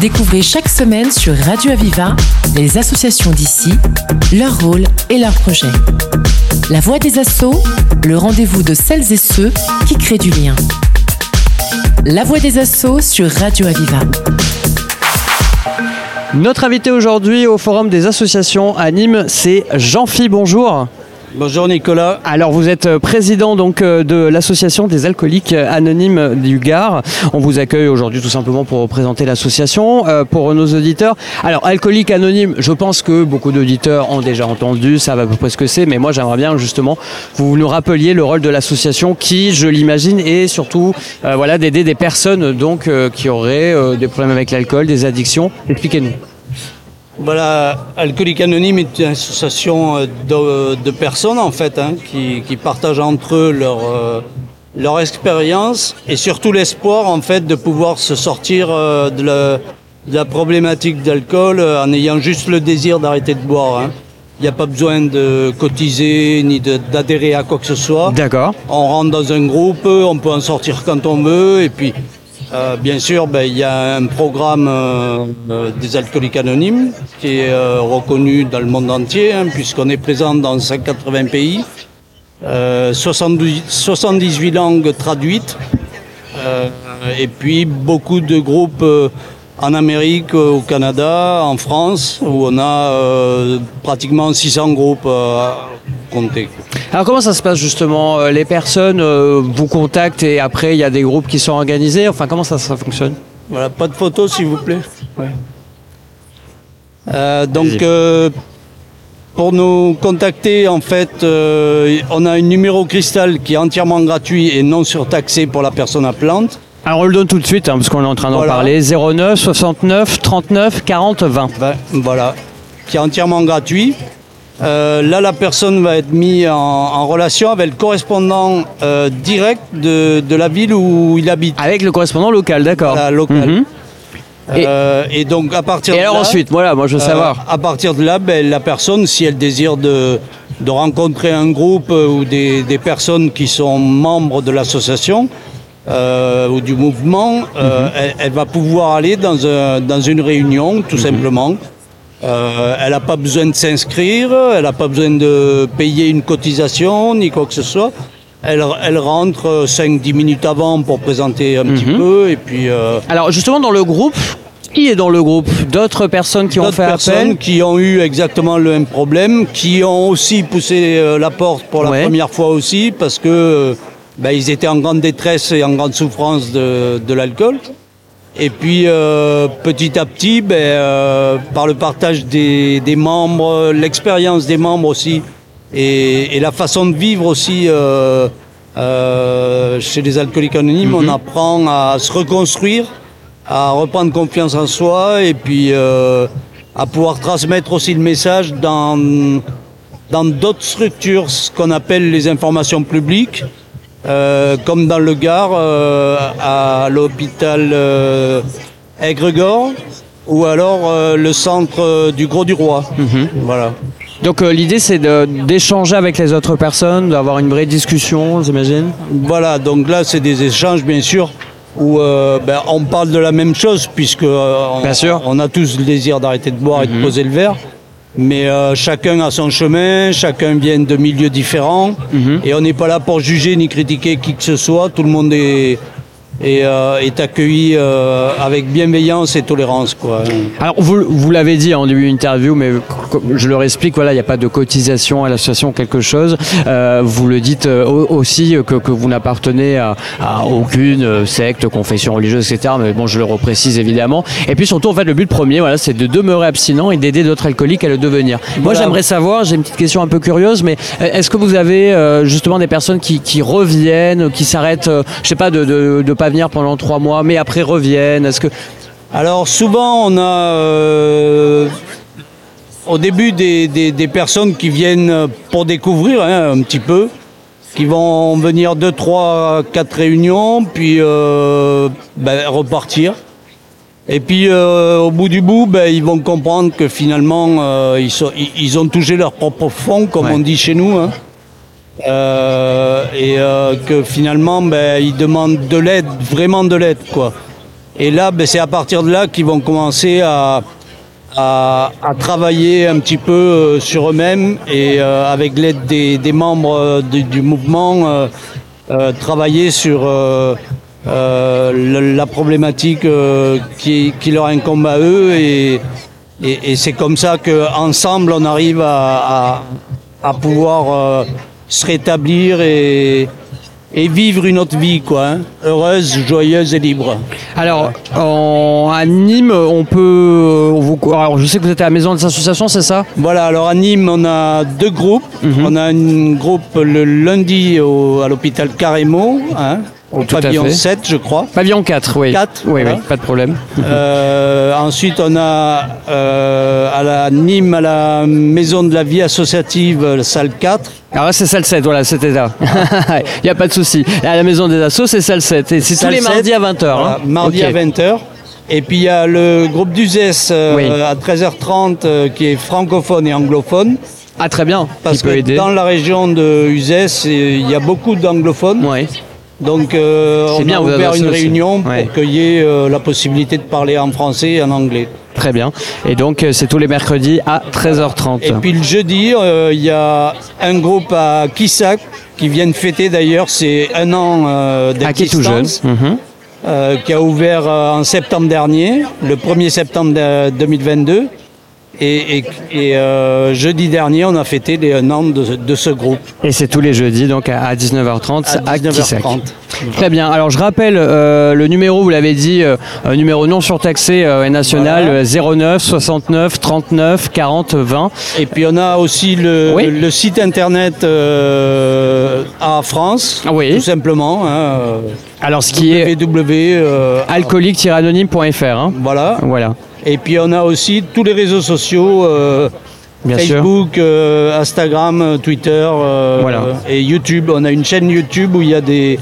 Découvrez chaque semaine sur Radio Aviva les associations d'ici, leur rôle et leurs projets. La voix des assauts, le rendez-vous de celles et ceux qui créent du lien. La voix des assauts sur Radio Aviva. Notre invité aujourd'hui au Forum des associations à Nîmes, c'est Jean-Phi. Bonjour. Bonjour Nicolas. Alors vous êtes euh, président donc euh, de l'association des alcooliques anonymes du Gard. On vous accueille aujourd'hui tout simplement pour présenter l'association euh, pour nos auditeurs. Alors alcooliques anonymes, je pense que beaucoup d'auditeurs ont déjà entendu, ça va à peu près ce que c'est, mais moi j'aimerais bien justement vous nous rappeliez le rôle de l'association qui, je l'imagine, est surtout voilà d'aider des personnes donc qui auraient des problèmes avec l'alcool, des addictions. Expliquez-nous. Voilà, Alcoolique Anonyme est une association euh, de, personnes en fait hein, qui, partagent entre eux leur, euh, leur expérience et surtout l'espoir en fait de pouvoir se sortir euh, de, la, problématique d'alcool en ayant juste le désir d'arrêter de boire. Hein. Il n'y a pas besoin de cotiser ni d'adhérer à quoi que ce soit. D'accord. On rentre dans un groupe, on peut en sortir quand on veut et puis euh, bien sûr, ben, il y a un programme euh, euh, des alcooliques anonymes qui est reconnu dans le monde entier, hein, puisqu'on est présent dans 180 pays, 78 langues traduites, et puis beaucoup de groupes en Amérique, au Canada, en France, où on a pratiquement 600 groupes à compter. Alors comment ça se passe justement euh, Les personnes euh, vous contactent et après il y a des groupes qui sont organisés? Enfin comment ça, ça fonctionne? Voilà, pas de photos s'il vous plaît. Euh, donc pour nous contacter, en fait, on a un numéro cristal qui est entièrement gratuit et non surtaxé pour la personne appelante. Alors on le donne tout de suite, hein, parce qu'on est en train d'en parler. 09 69 39 40 20. Voilà, qui est entièrement gratuit. Euh, là, la personne va être mise en, relation avec le correspondant euh, direct de, la ville où il habite. Avec le correspondant local, d'accord. local. Mhm. Euh, et, donc à partir et alors ensuite, voilà, moi je veux savoir. À partir de là, ben, la personne, si elle désire de, rencontrer un groupe ou des, personnes qui sont membres de l'association ou du mouvement, mhm. elle, va pouvoir aller dans, dans une réunion, tout mhm. simplement. Euh, elle n'a pas besoin de s'inscrire, elle n'a pas besoin de payer une cotisation ni quoi que ce soit. Elle, rentre 5-10 minutes avant pour présenter un petit mhm. peu et puis. Euh, Alors justement dans le groupe, qui est dans le groupe? D'autres personnes qui ont fait personnes qui ont eu exactement le même problème, qui ont aussi poussé euh, la porte pour la première fois aussi parce que ben, ils étaient en grande détresse et en grande souffrance de l'alcool. Et puis euh, petit à petit, ben, euh, par le partage des, membres, l'expérience des membres aussi, et, la façon de vivre aussi euh, chez les alcooliques anonymes, on mhm. apprend à se reconstruire, à reprendre confiance en soi, et puis à pouvoir transmettre aussi le message dans dans d'autres structures, ce qu'on appelle les informations publiques. Euh, comme dans le Gard, euh, à l'hôpital euh, Aigregor, ou alors le centre du Gros du Roi. Mhm. Voilà. Donc l'idée c'est d'échanger avec les autres personnes, d'avoir une vraie discussion, j'imagine Voilà, donc là c'est des échanges bien sûr où ben, on parle de la même chose puisque on, a tous le désir d'arrêter de boire et de mhm. poser le verre. Mais euh, chacun a son chemin, chacun vient de milieux différents. Mhm. Et on n'est pas là pour juger ni critiquer qui que ce soit. Tout le monde est, et euh, est accueilli euh, avec bienveillance et tolérance. Quoi. Alors vous, vous l'avez dit en début d'interview, mais je leur explique, voilà, il n'y a pas de cotisation à l'association quelque chose. Euh, vous le dites aussi que, que vous n'appartenez à, à, aucune secte, confession religieuse, etc. Mais bon, je le reprécise évidemment. Et puis surtout, en fait, le but premier, voilà, c'est de demeurer abstinent et d'aider d'autres alcooliques à le devenir. Moi, j'aimerais savoir, j'ai une petite question un peu curieuse, mais est-ce que vous avez justement des personnes qui, qui reviennent, qui s'arrêtent, je sais pas, de, de, de venir pendant trois mois, mais après reviennent Est-ce que alors souvent on a euh, au début des, personnes qui viennent pour découvrir hein, un petit peu, qui vont venir deux, trois, quatre réunions, puis euh, ben, repartir. Et puis euh, au bout du bout, ben, ils vont comprendre que finalement ils, ils, ont touché leur propre fond, comme on dit chez nous. Hein. Euh, et euh, que finalement ben, ils demandent de l'aide, vraiment de l'aide quoi. Et là, ben, c'est à partir de là qu'ils vont commencer à, à, travailler un petit peu euh, sur eux-mêmes et avec l'aide des, membres du, mouvement, travailler sur la problématique qui, leur incombe à eux et, et, c'est comme ça qu'ensemble on arrive à, à pouvoir se rétablir et, et vivre une autre vie, quoi, hein. heureuse, joyeuse et libre. Alors, en, à Nîmes, on peut. vous, alors, je sais que vous êtes à la maison des associations, c'est ça? Voilà, alors à Nîmes, on a deux groupes. Mhm. On a un groupe le lundi à l'hôpital Carrémo, hein, pavillon 7, je crois. Pavillon 4, oui. 4, oui, oui, pas de problème. Euh, ensuite, on a euh, à la Nîmes, à la Maison de la Vie Associative, salle 4. Alors là, c'est salle 7, voilà, c'était là. Il n'y a pas de souci. À la Maison des Assos, c'est salle 7. Et c'est tous les mardis à 20h. Hein. mardi à 20h. Et puis il y a le groupe d'Uzès euh, à 13h30 qui est francophone et anglophone. Ah très bien. Parce que dans la région de Uzès, il y a beaucoup d'anglophones. Oui. Donc euh, on bien, a ouvert une réunion pour qu'il y ait euh, la possibilité de parler en français et en anglais. Très bien. Et donc euh, c'est tous les mercredis à 13h30. Et puis le jeudi, il y a un groupe à Kissac qui vient de fêter d'ailleurs, c'est un an d'existence. tout jeune. Mhm. qui a ouvert en septembre dernier, le 1er septembre 2022. Et, euh, jeudi dernier, on a fêté les un an de, ce groupe. Et c'est tous les jeudis, donc à 19h30 à, 19h30. Très bien. Alors je rappelle euh, le numéro, vous l'avez dit, euh, numéro non surtaxé et national 09 69 39 40 20. Et puis on a aussi le, site internet à France, oui. tout simplement. Hein, Alors ce qui est alcoolique-anonyme.fr. Hein. Voilà. Voilà. Et puis on a aussi tous les réseaux sociaux. Euh, Facebook, euh, Instagram, euh, Twitter et YouTube. On a une chaîne YouTube où il y a des,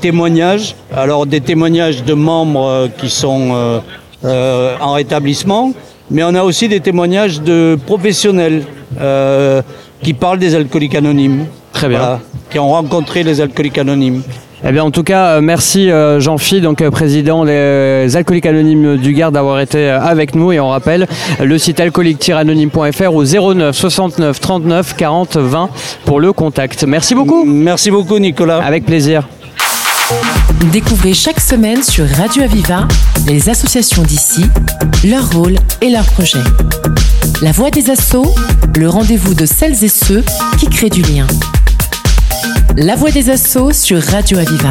témoignages. Alors des témoignages de membres qui sont en rétablissement, mais on a aussi des témoignages de professionnels qui parlent des alcooliques anonymes. Très bien. qui ont rencontré les alcooliques anonymes. Eh bien, en tout cas, euh, merci euh, Jean-Phi, donc euh, président des Alcooliques Anonymes du Gard, d'avoir été avec nous. Et on rappelle le site alcoolique-anonyme.fr au 09 69 39 40 20 pour le contact. Merci beaucoup. Merci beaucoup, Nicolas. Avec plaisir. Découvrez chaque semaine sur Radio Aviva les associations d'ici, leur rôle et leurs projets. La voix des assauts, le rendez-vous de celles et ceux qui créent du lien. La voix des assauts sur Radio Aviva.